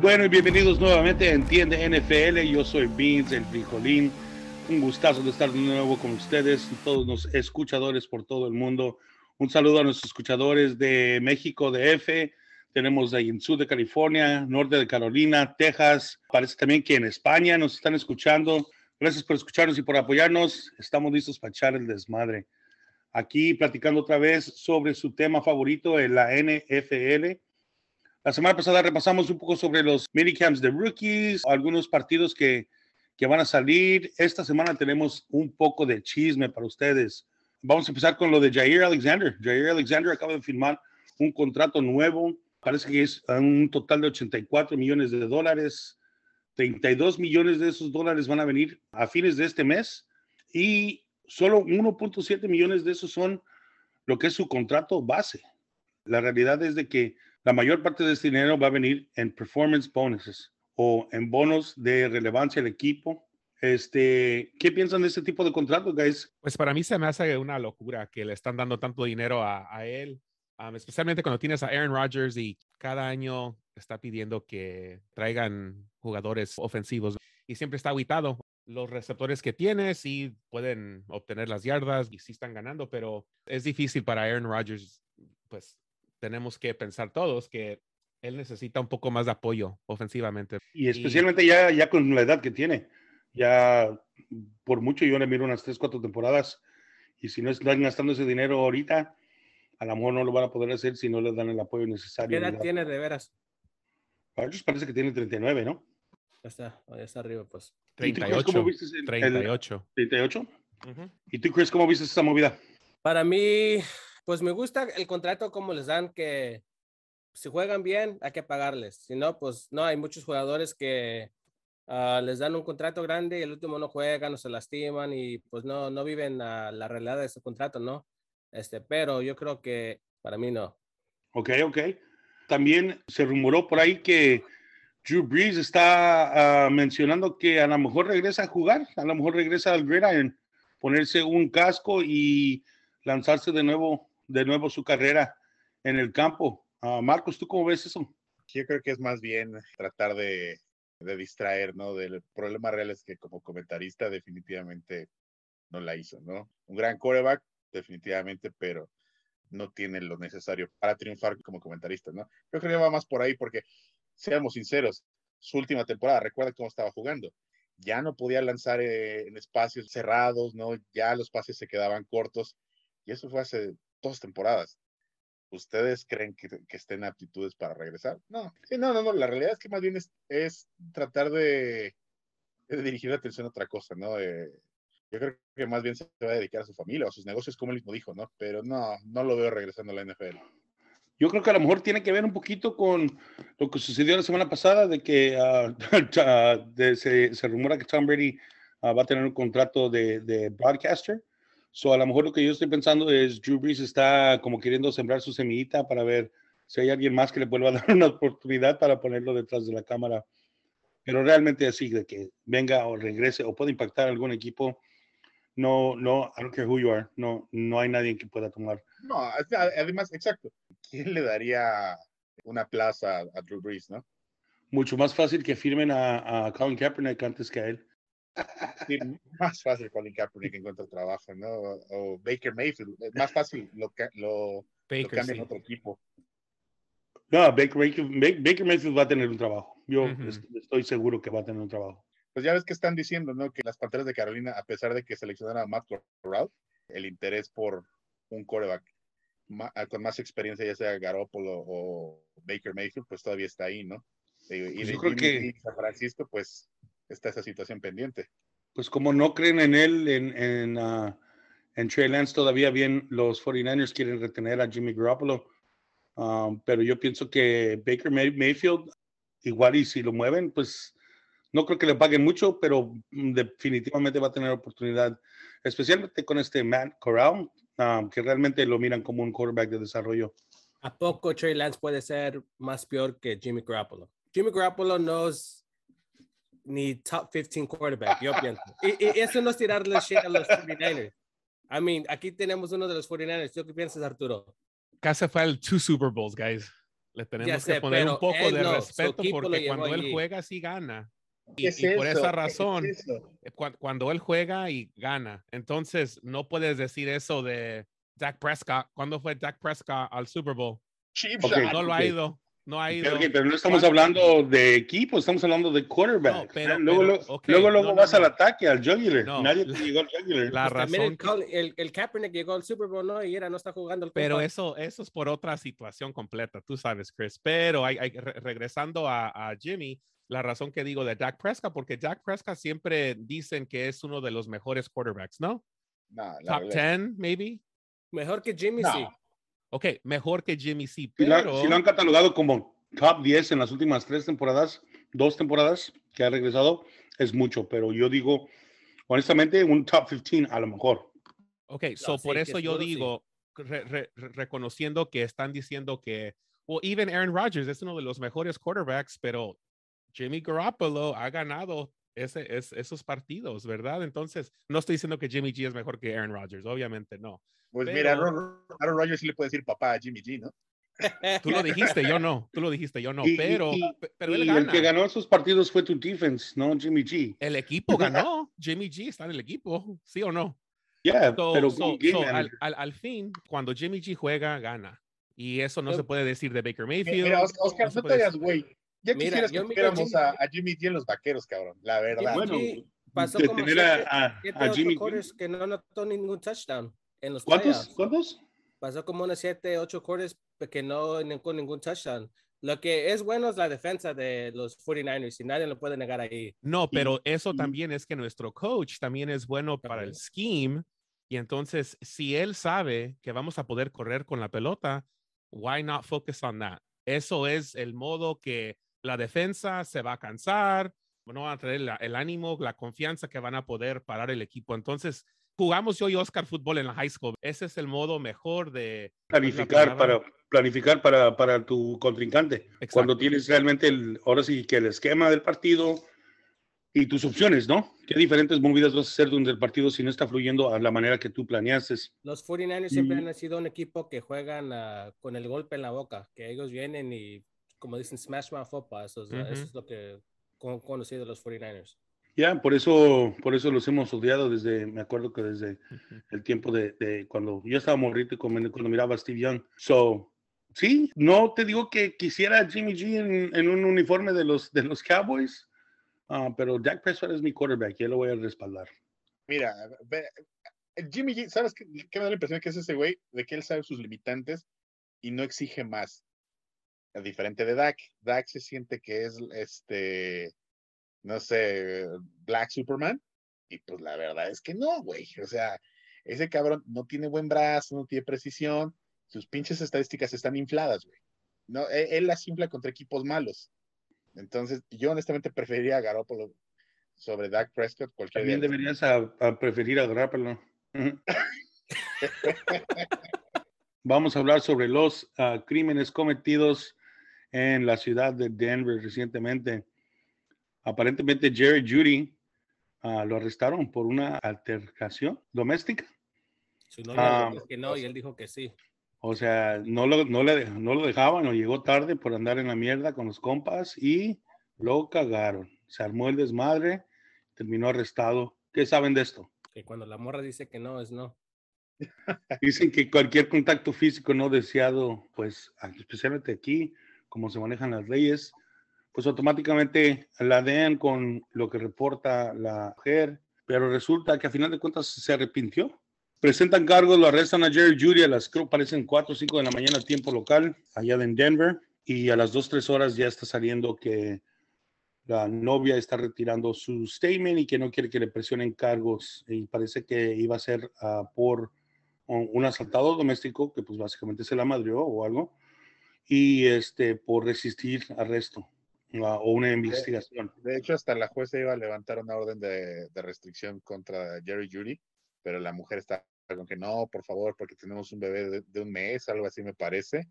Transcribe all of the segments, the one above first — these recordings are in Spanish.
Bueno, y bienvenidos nuevamente a Entiende NFL. Yo soy Beans, el frijolín. Un gustazo de estar de nuevo con ustedes, todos los escuchadores por todo el mundo. Un saludo a nuestros escuchadores de México, de F. Tenemos de en sur de California, norte de Carolina, Texas. Parece también que en España nos están escuchando. Gracias por escucharnos y por apoyarnos. Estamos listos para echar el desmadre. Aquí platicando otra vez sobre su tema favorito la NFL la semana pasada repasamos un poco sobre los minicamps de rookies, algunos partidos que, que van a salir. Esta semana tenemos un poco de chisme para ustedes. Vamos a empezar con lo de Jair Alexander. Jair Alexander acaba de firmar un contrato nuevo. Parece que es un total de 84 millones de dólares. 32 millones de esos dólares van a venir a fines de este mes y solo 1.7 millones de esos son lo que es su contrato base. La realidad es de que la mayor parte de este dinero va a venir en performance bonuses o en bonos de relevancia al equipo. Este, ¿Qué piensan de este tipo de contratos, guys? Pues para mí se me hace una locura que le están dando tanto dinero a, a él, um, especialmente cuando tienes a Aaron Rodgers y cada año está pidiendo que traigan jugadores ofensivos y siempre está aguitado. Los receptores que tiene sí pueden obtener las yardas y sí están ganando, pero es difícil para Aaron Rodgers pues tenemos que pensar todos que él necesita un poco más de apoyo ofensivamente. Y especialmente Ya, ya con la edad que tiene. Ya por mucho yo le miro unas 3, 4 temporadas y si no están gastando ese dinero ahorita, a lo mejor no lo van a poder hacer si no les dan el apoyo necesario. ¿Qué edad tiene de veras? A ellos parece que tiene 39, ¿no? Ya está, ya está arriba, pues. 38. ¿Cómo viste el, 38. El, 38. Uh -huh. ¿Y tú, Chris, cómo viste esa movida? Para mí, pues me gusta el contrato como les dan que si juegan bien hay que pagarles. Si no, pues no, hay muchos jugadores que uh, les dan un contrato grande y el último no juegan o se lastiman y pues no, no viven uh, la realidad de ese contrato, ¿no? Este, pero yo creo que para mí no. Ok, ok. También se rumoró por ahí que Drew Brees está uh, mencionando que a lo mejor regresa a jugar, a lo mejor regresa al gridiron, ponerse un casco y lanzarse de nuevo de nuevo su carrera en el campo. Uh, Marcos, ¿tú cómo ves eso? Yo creo que es más bien tratar de, de distraer, ¿no? Del problema real es que como comentarista definitivamente no la hizo, ¿no? Un gran coreback, definitivamente, pero no tiene lo necesario para triunfar como comentarista, ¿no? Yo creo que va más por ahí porque, seamos sinceros, su última temporada, recuerda cómo estaba jugando. Ya no podía lanzar eh, en espacios cerrados, ¿no? Ya los pases se quedaban cortos. Y eso fue hace dos temporadas. ¿Ustedes creen que, que estén aptitudes para regresar? No, no, no, no. La realidad es que más bien es, es tratar de, de, dirigir la atención a otra cosa, ¿no? Eh, yo creo que más bien se va a dedicar a su familia o a sus negocios, como él mismo dijo, ¿no? Pero no, no lo veo regresando a la NFL. Yo creo que a lo mejor tiene que ver un poquito con lo que sucedió la semana pasada, de que uh, de, se, se, rumora que Tom Brady uh, va a tener un contrato de, de broadcaster So, a lo mejor lo que yo estoy pensando es Drew Brees está como queriendo sembrar su semillita para ver si hay alguien más que le vuelva a dar una oportunidad para ponerlo detrás de la cámara. Pero realmente así, de que venga o regrese o pueda impactar a algún equipo, no, no, I don't care who you are, no, no hay nadie que pueda tomar. No, además, exacto. ¿Quién le daría una plaza a Drew Brees, no? Mucho más fácil que firmen a, a Colin Kaepernick antes que a él. Sí, más fácil Colin Kaepernick encuentra trabajo, ¿no? O, Baker Mayfield, más fácil lo, lo, Baker, lo cambia sí. otro equipo. No, Baker, Baker, Baker, Mayfield va a tener un trabajo. Yo uh -huh. estoy seguro que va a tener un trabajo. Pues ya ves que están diciendo, ¿no? Que las Panteras de Carolina, a pesar de que seleccionaron a Matt Corral, el interés por un coreback con más experiencia, ya sea Garoppolo o Baker Mayfield, pues todavía está ahí, ¿no? Y, pues yo creo que San Francisco, pues está esa situación pendiente. Pues como no creen en él, en, en, uh, en Trey Lance, todavía bien los 49ers quieren retener a Jimmy Garoppolo. Um, pero yo pienso que Baker May Mayfield, igual y si lo mueven, pues no creo que le paguen mucho, pero definitivamente va a tener oportunidad, especialmente con este Matt Corral, um, que realmente lo miran como un quarterback de desarrollo. ¿A poco Trey Lance puede ser más peor que Jimmy Garoppolo? Jimmy Garoppolo no es ni top 15 quarterback, yo pienso. Y, y, eso no es tirarle shit a los 49ers. I mean, aquí tenemos uno de los 49ers. ¿Tú qué piensas, Arturo? Casa fue el two Super Bowls, guys. Le tenemos sé, que poner un poco de no, respeto porque cuando él allí. juega sí gana. Y, ¿Qué es y por esa ¿Qué es razón, eso? eh, cua- cuando él juega y gana, entonces no puedes decir eso de Dak Prescott. ¿Cuándo fue Dak Prescott al Super Bowl? Cheap Ok. shot. No lo ha ido, no ha ido. Pero, no estamos ¿Cuándo? hablando de equipo, estamos hablando de quarterback. No, pero- luego, pero, luego, ok, luego, no, luego no, vas al no. ataque, al jugular. No, Nadie la- llegó al jugular. La Pues razón el, el, el Kaepernick llegó al Super Bowl, ¿no? Y era, no está jugando el Pero eso, eso es por otra situación completa, tú sabes, Chris. Pero hay, hay- re- regresando a, a Jimmy, la razón que digo de Dak Prescott, porque Dak Prescott siempre dicen que es uno de los mejores quarterbacks, ¿no? No, Top verdad. 10, maybe. Mejor que Jimmy, sí. Ok, mejor que Jimmy C. Si lo, Pero, si lo han catalogado como top 10 en las últimas tres temporadas, dos temporadas que ha regresado, es mucho, pero yo digo, honestamente, un top 15 a lo mejor. ok, so sí, por eso yo digo, re- re- re- reconociendo que están diciendo que, well, even Aaron Rodgers es uno de los mejores quarterbacks, pero Jimmy Garoppolo ha ganado ese, es- esos partidos, ¿verdad? Entonces, no estoy diciendo que Jimmy G es mejor que Aaron Rodgers, obviamente no. Pues mira, Pero- Aaron, Aaron Rodgers sí le puede decir papá a Jimmy G, ¿no? Tú lo dijiste, yo no, tú lo dijiste, yo no, Y- pero, y- pe- pero él y gana. el que ganó esos partidos fue tu defense, no Jimmy G. El equipo ganó, Jimmy G está en el equipo, ¿sí o no? Yeah, So- pero so- so, al, al- al fin, cuando Jimmy G juega, gana. Y eso no Yo- se puede decir de Baker Mira, Mayfield. mira, Oscar, no te hagas güey. Ya Mira, quisieras yo que tuviéramos Jimmy- a, a Jimmy G en los vaqueros, cabrón. La verdad. Bueno, Jimmy pasó de como tener siete- a, a- siete, a ocho Jimmy G. quarters que no anotó ningún touchdown en los ¿Cuántos? playoffs. ¿Cuántos? Pasó como unos 7, 8 quarters que no con ningún touchdown. Lo que es bueno es la defensa de los 49ers y nadie lo puede negar ahí. No, pero eso también es que nuestro coach también es bueno para el scheme. Y entonces, si él sabe que vamos a poder correr con la pelota, why not focus on that? Eso es el modo que la defensa se va a cansar, no van a tener la- el ánimo, la confianza que van a poder parar el equipo. Entonces, jugamos yo y Oscar fútbol en la high school. Ese es el modo mejor de Planificar para, planificar para, para tu contrincante. Cuando tienes realmente, el, ahora sí que el esquema del partido y tus opciones, ¿no? ¿Qué diferentes movidas vas a hacer donde el partido si no está fluyendo a la manera que tú planeaste? Los 49ers siempre han sido un equipo que juegan ah, con el golpe en la boca, que ellos vienen y, como dicen, smash mouth football. Eso es, eso Ujú. es lo que con conocido los 49ers. Ya, por eso, por eso los hemos odiado desde, me acuerdo que desde Ujú. el tiempo de, de cuando yo estaba morrito y cuando, cuando miraba a Steve Young. So, sí, no te digo que quisiera a Jimmy G en, en un uniforme de los, de los Cowboys, ah, pero Dak Prescott es mi quarterback y yo lo voy a respaldar. Mira, ve- Jimmy G, ¿sabes qué, qué me da la impresión que es ese güey? De que él sabe sus limitantes y no exige más. A diferente de Dak. Dak se siente que es este, no sé, Black Superman. Y pues la verdad es que no, güey. O sea, ese cabrón no tiene buen brazo, no tiene precisión. Sus pinches estadísticas están infladas, güey. No, él, él las infla contra equipos malos. Entonces, yo honestamente preferiría a Garoppolo sobre Dak Prescott cualquier También día. deberías a, a preferir agarrárpelo. Ujú. Vamos a hablar sobre los ah, crímenes cometidos en la ciudad de Denver recientemente. Aparentemente Jerry Judy ah, lo arrestaron por una altercación doméstica. Su novia le dijo que no y él dijo que sí. O sea, no lo, no, le, no lo dejaban o llegó tarde por andar en la mierda con los compas y lo cagaron. Se armó el desmadre, terminó arrestado. ¿Qué saben de esto? Que cuando la morra dice que no, es no. Dicen que cualquier contacto físico no deseado, pues especialmente aquí, como se manejan las leyes, pues automáticamente la den con lo que reporta la mujer, pero resulta que a final de cuentas se arrepintió. Presentan cargos, lo arrestan a Jerry Judy a las, creo, parecen 4 o 5 de la mañana, tiempo local, allá en Denver, y a las 2, 3 horas ya está saliendo que la novia está retirando su statement y que no quiere que le presionen cargos, y parece que iba a ser ah, por un un asaltado doméstico que pues básicamente se la madrió o algo y este por resistir arresto ah, o una investigación. De hecho, hasta la jueza iba a levantar una orden de, de restricción contra Jerry Judy, pero la mujer está con que no, por favor, porque tenemos un bebé de, de un mes, algo así me parece.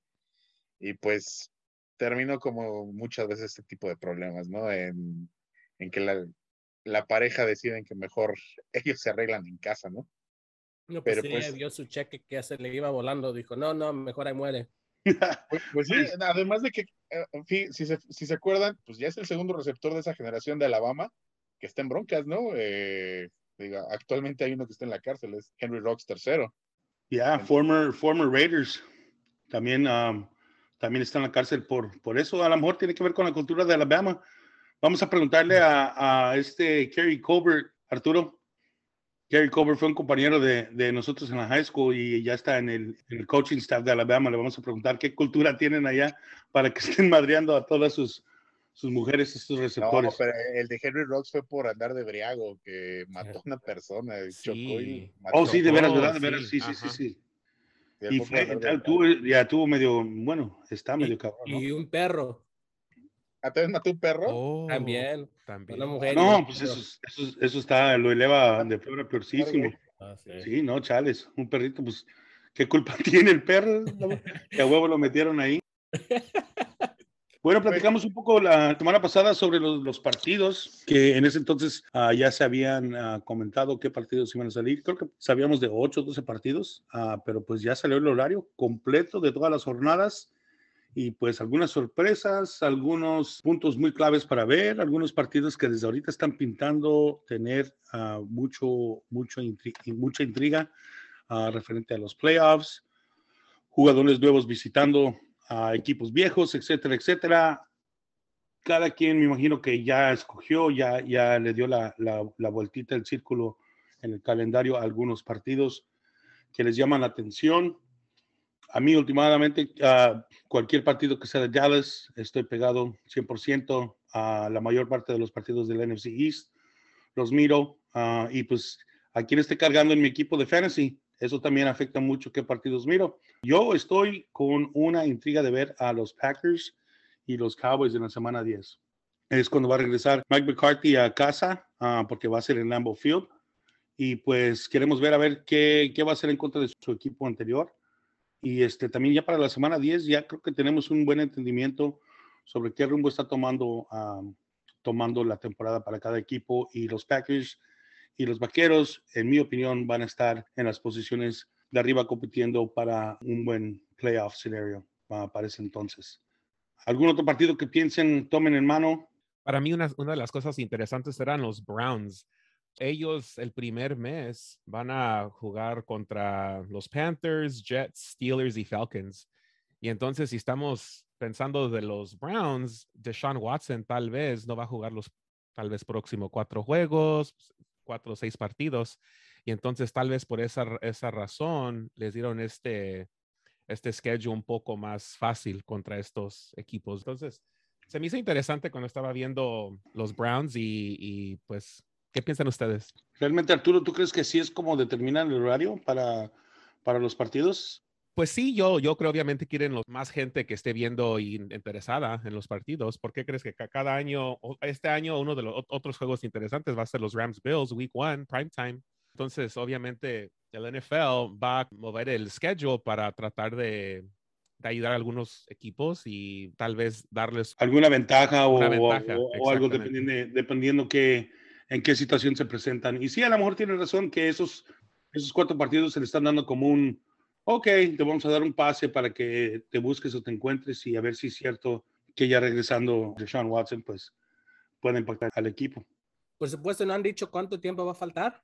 Y pues terminó como muchas veces este tipo de problemas, ¿no? En, en que la, la pareja deciden que mejor ellos se arreglan en casa, ¿no? No, pues Pero, sí, pues- vio su cheque que se le iba volando. Dijo, no, no, mejor ahí muere. Pues, pues sí, además de que, eh, si, se, si se acuerdan, pues ya es el segundo receptor de esa generación de Alabama que está en broncas, ¿no? Eh, diga, actualmente hay uno que está en la cárcel, es Henry Rocks tercero. Ya, former, former Raiders. También, um, también está en la cárcel por, por eso. A lo mejor tiene que ver con la cultura de Alabama. Vamos a preguntarle a, a este Kerry Colbert, Arturo. Kerry Colbert fue un compañero de, de, nosotros en la high school y ya está en el, en el, coaching staff de Alabama. Le vamos a preguntar qué cultura tienen allá para que estén madreando a todas sus, sus mujeres, estos receptores. No, pero el de Henry Rocks fue por andar de briago, que mató a una persona, sí. chocó y mató. Oh, sí, de veras, ¿verdad? De veras, sí, sí, sí, sí. Y fue, tuvo, ya tuvo medio, bueno, está medio y, cabrón. ¿no? Y un perro. ¿A te mató un perro? Oh, también. también. Una mujer. No, pues eso, eso, eso está, lo eleva de peor a peorcísimo. Ah, sí. sí. no, chales, un perrito, pues, ¿qué culpa tiene el perro? Que a huevo lo metieron ahí. Bueno, platicamos un poco la semana pasada sobre los, los partidos, que en ese entonces uh, ya se habían uh, comentado qué partidos iban a salir. Creo que sabíamos de 8 o 12 partidos, uh, pero pues ya salió el horario completo de todas las jornadas y pues algunas sorpresas, algunos puntos muy claves para ver, algunos partidos que desde ahorita están pintando tener mucho, mucho intri mucha intriga referente a los playoffs, jugadores nuevos visitando a equipos viejos, etcétera, etcétera. Cada quien me imagino que ya escogió, ya, ya le dio la, la, la vueltita el círculo en el calendario a algunos partidos que les llaman la atención. A mí, últimamente, uh, cualquier partido que sea de Dallas, estoy pegado 100% a la mayor parte de los partidos del NFC East. Los miro uh, y pues a quien esté cargando en mi equipo de fantasy, eso también afecta mucho qué partidos miro. Yo estoy con una intriga de ver a los Packers y los Cowboys en la semana 10. Es cuando va a regresar Mike McCarthy a casa, uh, porque va a ser en Lambeau Field. Y pues queremos ver a ver qué, qué va a hacer en contra de su equipo anterior. Y este, también ya para la semana 10 ya creo que tenemos un buen entendimiento sobre qué rumbo está tomando, um, tomando la temporada para cada equipo. Y los Packers y los Vaqueros, en mi opinión, van a estar en las posiciones de arriba compitiendo para un buen playoff scenario uh, para ese entonces. ¿Algún otro partido que piensen, tomen en mano? Para mí, una, una de las cosas interesantes serán los Browns. Ellos el primer mes van a jugar contra los Panthers, Jets, Steelers y Falcons. Y entonces, si estamos pensando de los Browns, Deshaun Watson tal vez no va a jugar los tal vez próximo cuatro juegos, cuatro o seis partidos. Y entonces tal vez por esa, esa razón les dieron este, este schedule un poco más fácil contra estos equipos. Entonces, se me hizo interesante cuando estaba viendo los Browns y, y pues, ¿qué piensan ustedes? Realmente, Arturo, ¿tú crees que sí es como determinan el horario para, para los partidos? Pues sí, yo, yo creo obviamente quieren los, más gente que esté viendo y interesada en los partidos. ¿Por qué crees que cada año, este año, uno de los otros juegos interesantes va a ser los Rams Bills, Week One, Prime Time? Entonces, obviamente, el NFL va a mover el schedule para tratar de, de ayudar a algunos equipos y tal vez darles alguna ventaja, o, ventaja, o, o algo dependiendo, dependiendo que, en qué situación se presentan. Y sí, a lo mejor tiene razón que esos, esos cuatro partidos se le están dando como un ok, te vamos a dar un pase para que te busques o te encuentres y a ver si es cierto que ya regresando Deshaun Watson, pues puede impactar al equipo. Por supuesto, ¿no han dicho cuánto tiempo va a faltar?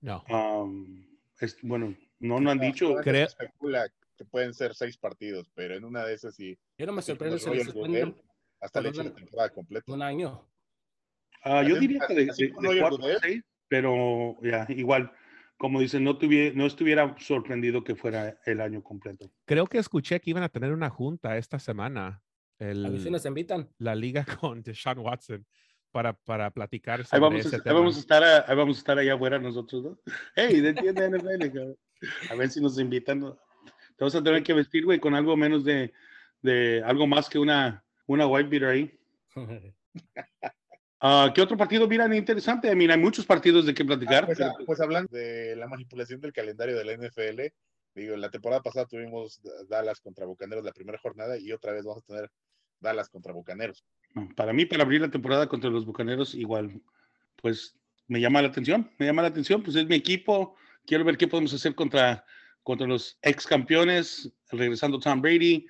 No. Um, es, bueno, no, no han dicho. Creo... Se especula que pueden ser seis partidos, pero en una de esas sí. Yo no me sorprende hasta le la temporada completa. Un año. Uh, yo diría que de, de, de cuatro a seis, pero ya, igual como dicen, no, tuviera, no estuviera sorprendido que fuera el año completo. Creo que escuché que iban a tener una junta esta semana. El, a ver si nos invitan. La liga con Deshaun Watson para, para platicar sobre ahí vamos, ese a, tema. Ahí vamos, a estar a, ahí vamos a estar allá afuera nosotros, ¿no? ¡Hey, entiende NFL! a ver si nos invitan. Te vas a tener que vestir, güey, con algo menos de, de algo más que una, una white beater ahí. Uh, ¿Qué otro partido miran interesante? Mira, hay muchos partidos de qué platicar. Ah, pues, pero... pues, hablando de la manipulación del calendario de la NFL, digo, la temporada pasada tuvimos Dallas contra Bucaneros la primera jornada y otra vez vamos a tener Dallas contra Bucaneros. Para mí, para abrir la temporada contra los Bucaneros, igual, pues me llama la atención, me llama la atención, pues es mi equipo, quiero ver qué podemos hacer contra, contra los ex campeones, regresando Tom Brady.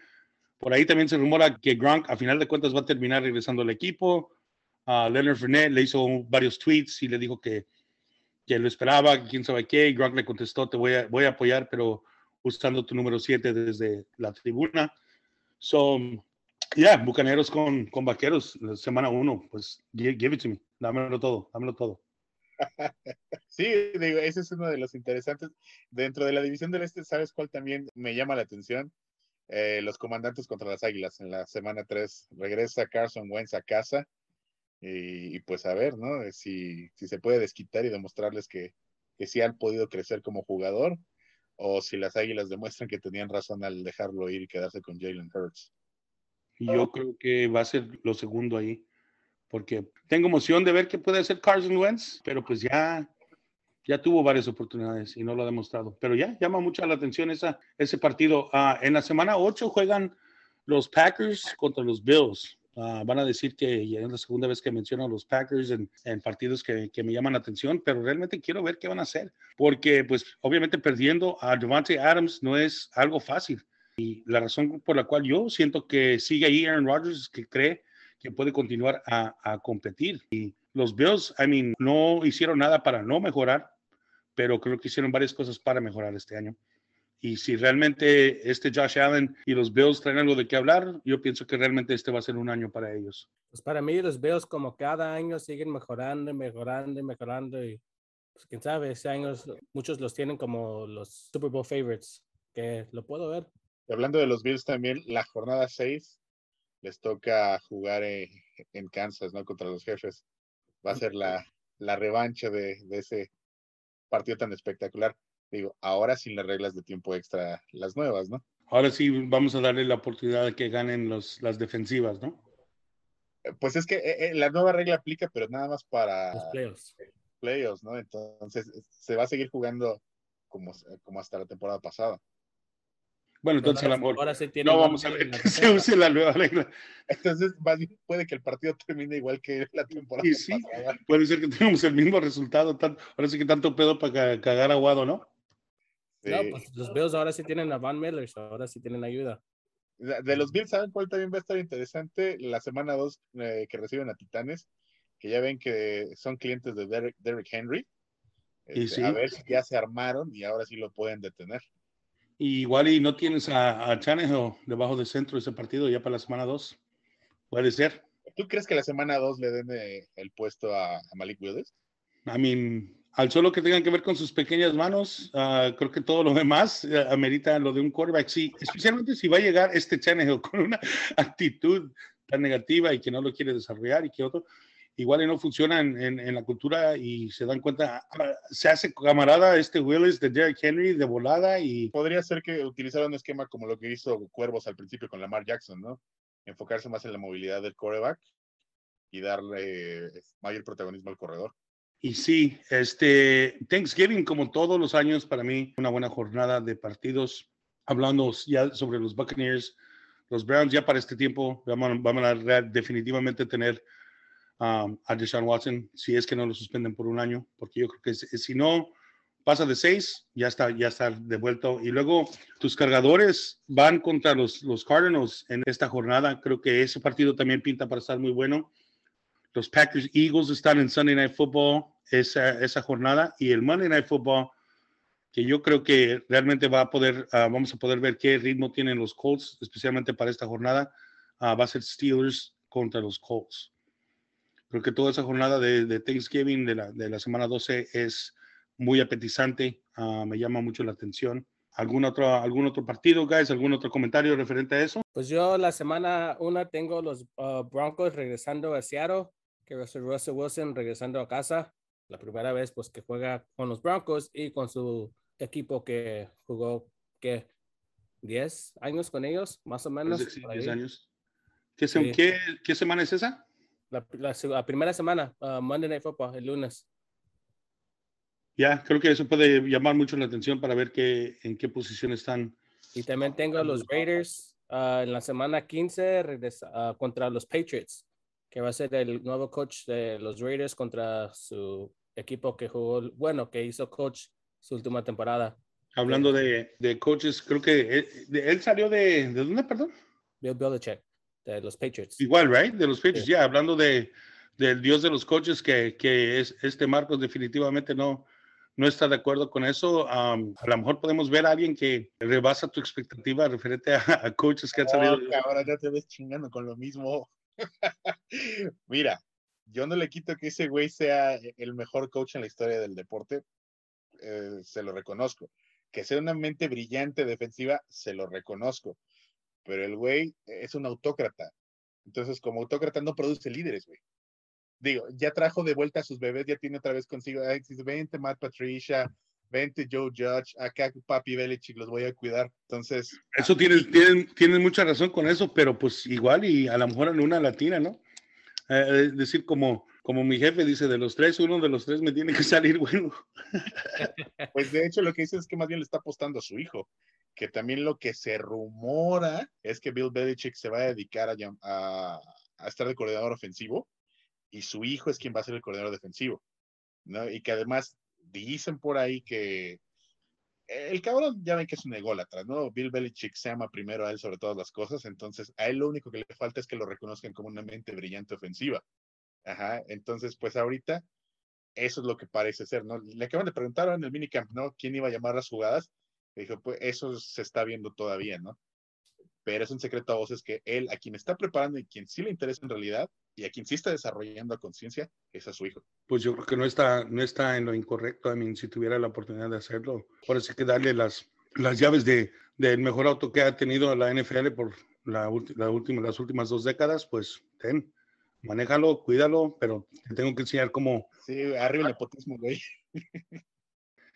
Por ahí también se rumora que Gronk a final de cuentas va a terminar regresando al equipo. Uh, Leonard Fournette le hizo varios tweets y le dijo que, que lo esperaba, quién sabe qué. Gronk le contestó, te voy a, voy a apoyar, pero usando tu número 7 desde la tribuna. So, yeah, Bucaneros con, con Vaqueros, semana 1, pues give, give, it to me, dámelo todo, dámelo todo. Sí, digo, ese es uno de los interesantes. Dentro de la división del Este, ¿sabes cuál también me llama la atención? Eh, los comandantes contra las Águilas en la semana 3. Regresa Carson Wentz a casa y, pues a ver, ¿no? Si, si, se puede desquitar y demostrarles que, que sí han podido crecer como jugador o si las Águilas demuestran que tenían razón al dejarlo ir y quedarse con Jalen Hurts. Yo creo que va a ser lo segundo ahí, porque tengo emoción de ver qué puede hacer Carson Wentz, pero pues ya, ya tuvo varias oportunidades y no lo ha demostrado. Pero ya llama mucho la atención esa, ese partido. Uh, en la semana 8 juegan los Packers contra los Bills. Uh, van a decir que ya es la segunda vez que menciono a los Packers en, en partidos que, que, me llaman la atención, pero realmente quiero ver qué van a hacer, porque pues obviamente perdiendo a Devante Adams no es algo fácil. Y la razón por la cual yo siento que sigue ahí Aaron Rodgers es que cree que puede continuar a, a competir. Y los Bills, I mean, no hicieron nada para no mejorar, pero creo que hicieron varias cosas para mejorar este año. Y si realmente este Josh Allen y los Bills traen algo de qué hablar, yo pienso que realmente este va a ser un año para ellos. Pues para mí los Bills como cada año siguen mejorando y mejorando y mejorando y pues quién sabe, ese año muchos los tienen como los Super Bowl favorites, que lo puedo ver. Y hablando de los Bills también, la jornada 6 les toca jugar en, en, Kansas, ¿no? Contra los jefes. Va a ser la, la revancha de, de ese partido tan espectacular digo, ahora sin las reglas de tiempo extra, las nuevas, ¿no? Ahora sí vamos a darle la oportunidad de que ganen los, las defensivas, ¿no? Pues es que eh, la nueva regla aplica, pero nada más para los playoffs. playoffs, ¿no? Entonces se va a seguir jugando como, como hasta la temporada pasada. Bueno, entonces ahora, el amor. Ahora sí no vamos a ver que se use la nueva regla. Entonces, puede que el partido termine igual que la temporada y sí, pasada. Puede ser que tengamos el mismo resultado. Tan, ahora sí que tanto pedo para cagar aguado, ¿no? No, pues los Bills ahora sí tienen a Van Miller, ahora sí tienen ayuda. De los Bills, ¿saben cuál también va a estar interesante? La semana 2 eh, que reciben a Titanes, que ya ven que son clientes de Derek, Derek Henry. Este, y sí. A ver si ya se armaron y ahora sí lo pueden detener. Y igual y no tienes a, a Chanejo debajo del centro de ese partido ya para la semana 2. Puede ser. ¿Tú crees que la semana 2 le den eh, el puesto a, a, Malik Willis? I mean, al solo que tengan que ver con sus pequeñas manos, uh, creo que todo lo demás uh, amerita lo de un quarterback. Sí, especialmente si va a llegar este Chanejo con una actitud tan negativa y que no lo quiere desarrollar y que otro igual y no funciona en, en, en, la cultura y se dan cuenta, se hace camarada este Willis de Derrick Henry de volada y... Podría ser que utilizara un esquema como lo que hizo Cuervos al principio con Lamar Jackson, ¿no? Enfocarse más en la movilidad del quarterback y darle mayor protagonismo al corredor. Y sí, este Thanksgiving, como todos los años, para mí, una buena jornada de partidos. Hablando ya sobre los Buccaneers, los Browns, ya para este tiempo, vamos, vamos a definitivamente tener um, a Deshaun Watson, si es que no lo suspenden por un año, porque yo creo que si no pasa de seis, ya está, ya está devuelto. Y luego tus cargadores van contra los, los Cardinals en esta jornada. Creo que ese partido también pinta para estar muy bueno. Los Packers Eagles están en Sunday Night Football esa, esa jornada y el Monday Night Football, que yo creo que realmente va a poder, uh, vamos a poder ver qué ritmo tienen los Colts, especialmente para esta jornada, uh, va a ser Steelers contra los Colts. Creo que toda esa jornada de, de Thanksgiving de la, de la, semana 12 es muy apetizante, uh, me llama mucho la atención. ¿Algún otro, ¿Algún otro partido, guys? ¿Algún otro comentario referente a eso? Pues yo la semana una tengo los Broncos regresando a Seattle, que Russell Wilson regresando a casa. La primera vez pues que juega con los Broncos y con su equipo que jugó, ¿qué? 10 años con ellos, más o menos. Sí, 10 años. ¿Qué, se, sí. ¿qué, ¿Qué, semana es esa? La, la, la primera semana, uh, Monday Night Football, el lunes. Ya, creo que eso puede llamar mucho la atención para ver qué, en qué posición están. Y también tengo los Raiders uh, en la semana 15 regresa, uh, contra los Patriots, que va a ser el nuevo coach de los Raiders contra su equipo que jugó, bueno, que hizo coach su última temporada. Hablando de, de coaches, creo que él, de- él salió de, ¿de dónde, perdón? Bill Belichick, de los Patriots. Igual, right? De los Patriots, Sí. ya, hablando de, del dios de los coaches, que, que es este Marcos definitivamente no, no está de acuerdo con eso. Am, a lo mejor podemos ver a alguien que rebasa tu expectativa referente a, a coaches que han salido. Oh, cabrón, ya te ves chingando con lo mismo. Mira, yo no le quito que ese güey sea el mejor coach en la historia del deporte, eh, se lo reconozco. Que sea una mente brillante defensiva, se lo reconozco. Pero el güey es un autócrata. Entonces, como autócrata no produce líderes, güey. Digo, ya trajo de vuelta a sus bebés, ya tiene otra vez consigo, "Ay, dice, vente Matt Patricia, vente Joe Judge, acá Papi Belichick, los voy a cuidar. Entonces, Eso tienes, tienen, tienen mucha razón con eso, pero pues igual y a lo mejor en una latina, ¿no? Eh, es decir, como, como mi jefe dice, de los tres, uno de los tres me tiene que salir bueno. Pues de hecho lo que dice es que más bien le está apostando a su hijo, que también lo que se rumora es que Bill Belichick se va a dedicar a, a- a estar de coordinador ofensivo y su hijo es quien va a ser el coordinador defensivo, ¿no? Y que además dicen por ahí que el cabrón ya ven que es un ególatra, ¿no? Bill Belichick se ama primero a él sobre todas las cosas, entonces a él lo único que le falta es que lo reconozcan como una mente brillante ofensiva. Ajá, entonces pues ahorita eso es lo que parece ser, ¿no? Le acaban de preguntar en el minicamp, ¿no? ¿Quién iba a llamar las jugadas? Le dijo, pues eso se está viendo todavía, ¿no? Pero es un secreto a voces que él, a quien está preparando y quien sí le interesa en realidad, y a quien sí está desarrollando a conciencia, es a su hijo. Pues yo creo que no está, no está en lo incorrecto. I mean, si tuviera la oportunidad de hacerlo, por eso hay que darle las, las llaves de, del mejor auto que ha tenido la NFL por la, la última, las últimas dos décadas, pues ten, manéjalo, cuídalo, pero te tengo que enseñar cómo. Sí, arriba el nepotismo, güey.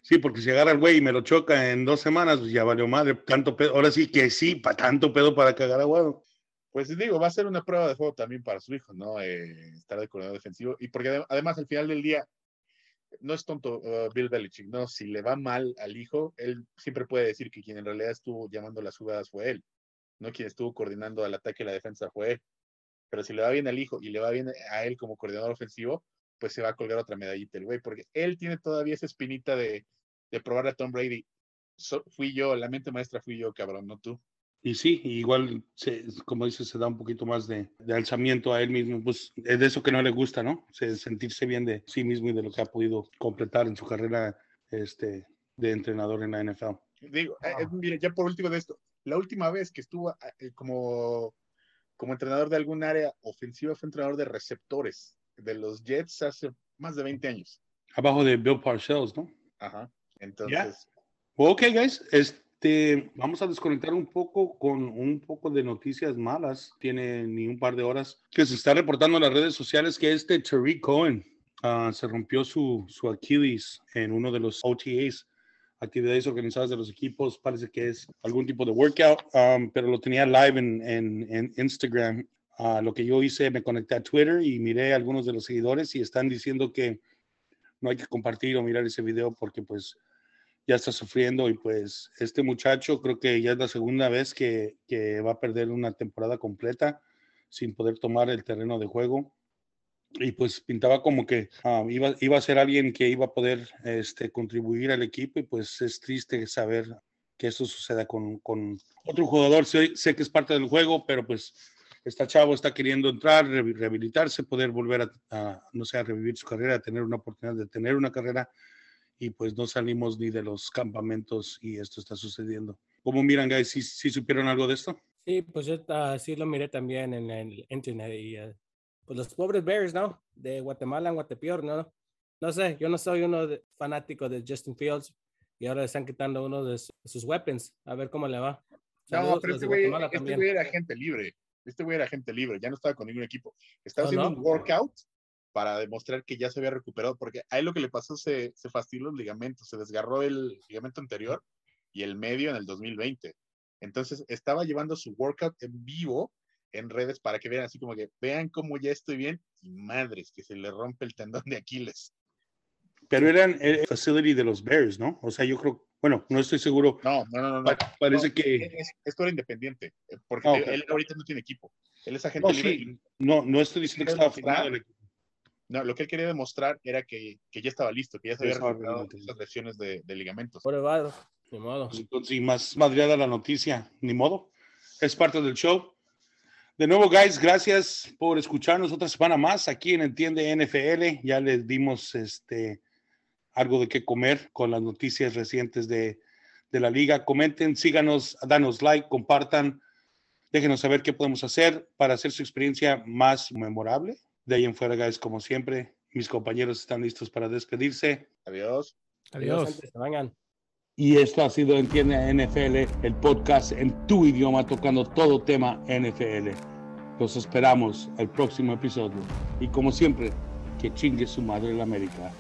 Sí, porque si agarra el güey y me lo choca en dos semanas, pues ya valió madre. Tanto pedo, ahora sí que sí, para tanto pedo para cagar aguado. Pues digo, va a ser una prueba de juego también para su hijo, ¿no? Eh, estar de coordinador defensivo. Y porque ade- además al final del día, no es tonto uh, Bill Belichick, ¿no? Si le va mal al hijo, él siempre puede decir que quien en realidad estuvo llamando las jugadas fue él, no quien estuvo coordinando al ataque y la defensa fue él. Pero si le va bien al hijo y le va bien a él como coordinador ofensivo, pues se va a colgar otra medallita el güey, porque él tiene todavía esa espinita de, de probar a Tom Brady. So- fui yo, la mente maestra fui yo, cabrón, no tú. Y sí, igual, se, como dices, se da un poquito más de, de alzamiento a él mismo, pues es de eso que no le gusta, ¿no? Se- sentirse bien de sí mismo y de lo que ha podido completar en su carrera este, de entrenador en la NFL. Digo, eh, eh, mire, ya por último de esto, la última vez que estuvo eh, como, como entrenador de algún área ofensiva fue entrenador de receptores de los Jets hace más de 20 años. Abajo de Bill Parcells, ¿no? Ajá. Entonces, Ok, guys, este, vamos a desconectar un poco con un poco de noticias malas. Tiene ni un par de horas que se está reportando en las redes sociales que este Tariq Cohen ah, se rompió su, su Achilles en uno de los OTAs, actividades organizadas de los equipos. Parece que es algún tipo de workout, um, pero lo tenía live en, en, en Instagram. Ah, lo que yo hice, me conecté a Twitter y miré a algunos de los seguidores y están diciendo que no hay que compartir o mirar ese video porque pues ya está sufriendo y pues este muchacho creo que ya es la segunda vez que, que va a perder una temporada completa sin poder tomar el terreno de juego y pues pintaba como que ah, iba, iba a ser alguien que iba a poder este, contribuir al equipo y pues es triste saber que esto suceda con, con otro jugador. Sé, sé que es parte del juego, pero pues está chavo, está queriendo entrar, rehabilitarse, poder volver a, a, no sé, a revivir su carrera, tener una oportunidad de tener una carrera y pues no salimos ni de los campamentos y esto está sucediendo. ¿Cómo miran, guys? ¿Sí, sí supieron algo de esto? Sí, pues yo ah, sí lo miré también en el internet y ah, pues los pobres Bears, ¿no? De Guatemala en Guatepeor, ¿no? No sé, yo no soy uno de- fanático de Justin Fields y ahora le están quitando uno de su- sus weapons, a ver cómo le va. no, Saludos pero los de este güey, este güey era agente libre. Este güey era agente libre, ya no estaba con ningún equipo. Estaba ¿Oh, haciendo no? un workout para demostrar que ya se había recuperado, porque a él lo que le pasó se, se fastidió los ligamentos, se desgarró el ligamento anterior y el medio en el 2020. Entonces estaba llevando su workout en vivo en redes para que vean así como que vean cómo ya estoy bien y madres que se le rompe el tendón de Aquiles. Pero eran el facility de los Bears, ¿no? O sea, yo creo, bueno, no estoy seguro. No, no, no, no. no. Pa- parece No, que Es, esto era independiente, eh, porque Ah, él, ok. él ahorita no tiene equipo. Él es agente no, libre. sí, no, no estoy diciendo que estaba formado el equipo. No, lo que él quería demostrar era que, que ya estaba listo, que ya se había recuperado esas lesiones de, de ligamentos. Pobre vato. Ni modo. Pues entonces, y más madreada la noticia, ni modo. Es parte del show. De nuevo, guys, gracias por escucharnos otra semana más aquí en Entiende NFL. Ya les dimos este algo de qué comer con las noticias recientes de, de la liga. Comenten, síganos, danos like, compartan, déjenos saber qué podemos hacer para hacer su experiencia más memorable. De ahí en fuera, guys, como siempre, mis compañeros están listos para despedirse. Adiós. Adiós. Y esto ha sido Entiende NFL, el podcast en tu idioma tocando todo tema NFL. Los esperamos el próximo episodio. Y como siempre, que chingue su madre la América.